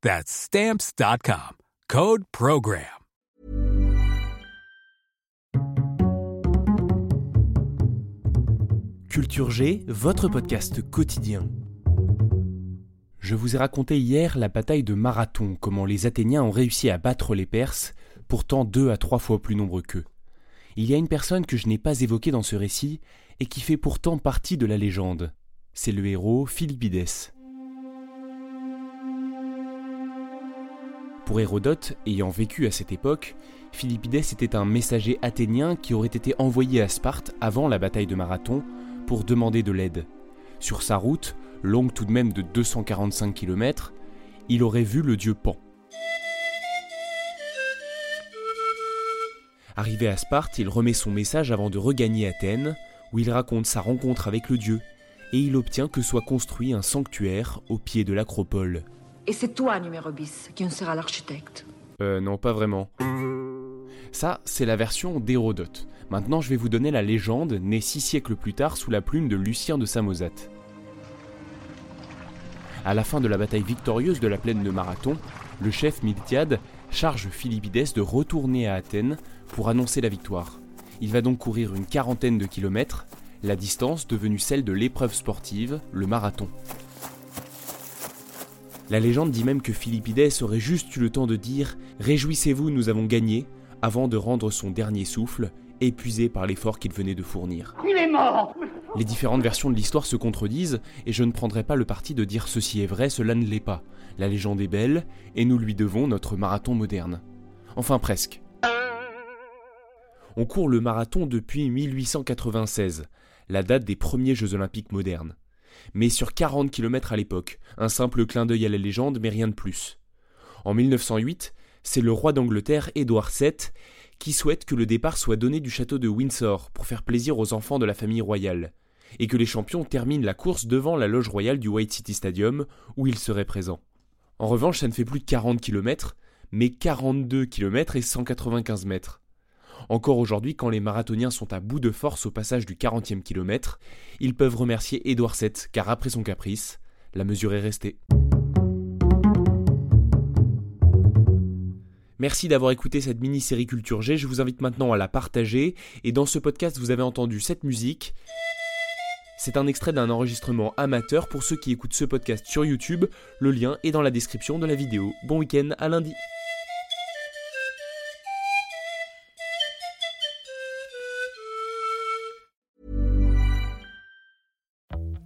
That's stamps.com. Code Program. Culture G, votre podcast quotidien. Je vous ai raconté hier la bataille de Marathon, comment les Athéniens ont réussi à battre les Perses, pourtant deux à trois fois plus nombreux qu'eux. Il y a une personne que je n'ai pas évoquée dans ce récit et qui fait pourtant partie de la légende. C'est le héros Philippides. Pour Hérodote, ayant vécu à cette époque, Philippides était un messager athénien qui aurait été envoyé à Sparte avant la bataille de Marathon pour demander de l'aide. Sur sa route, longue tout de même de 245 km, il aurait vu le dieu Pan. Arrivé à Sparte, il remet son message avant de regagner Athènes, où il raconte sa rencontre avec le dieu, et il obtient que soit construit un sanctuaire au pied de l'acropole. Et c'est toi, numéro bis, qui en sera l'architecte. Euh, non, pas vraiment. Ça, c'est la version d'Hérodote. Maintenant, je vais vous donner la légende, née six siècles plus tard sous la plume de Lucien de Samosate. À la fin de la bataille victorieuse de la plaine de Marathon, le chef Miltiade charge Philippides de retourner à Athènes pour annoncer la victoire. Il va donc courir une quarantaine de kilomètres, la distance devenue celle de l'épreuve sportive, le marathon. La légende dit même que Philippides aurait juste eu le temps de dire Réjouissez-vous, nous avons gagné, avant de rendre son dernier souffle, épuisé par l'effort qu'il venait de fournir. Il est mort Les différentes versions de l'histoire se contredisent, et je ne prendrai pas le parti de dire ceci est vrai, cela ne l'est pas. La légende est belle, et nous lui devons notre marathon moderne. Enfin presque. On court le marathon depuis 1896, la date des premiers Jeux olympiques modernes mais sur 40 km à l'époque, un simple clin d'œil à la légende, mais rien de plus. En 1908, c'est le roi d'Angleterre, Édouard VII, qui souhaite que le départ soit donné du château de Windsor pour faire plaisir aux enfants de la famille royale, et que les champions terminent la course devant la loge royale du White City Stadium, où ils seraient présents. En revanche, ça ne fait plus de 40 km, mais 42 km et 195 mètres. Encore aujourd'hui, quand les marathoniens sont à bout de force au passage du 40e kilomètre, ils peuvent remercier Édouard VII, car après son caprice, la mesure est restée. Merci d'avoir écouté cette mini-série Culture G, je vous invite maintenant à la partager, et dans ce podcast vous avez entendu cette musique. C'est un extrait d'un enregistrement amateur pour ceux qui écoutent ce podcast sur YouTube, le lien est dans la description de la vidéo. Bon week-end, à lundi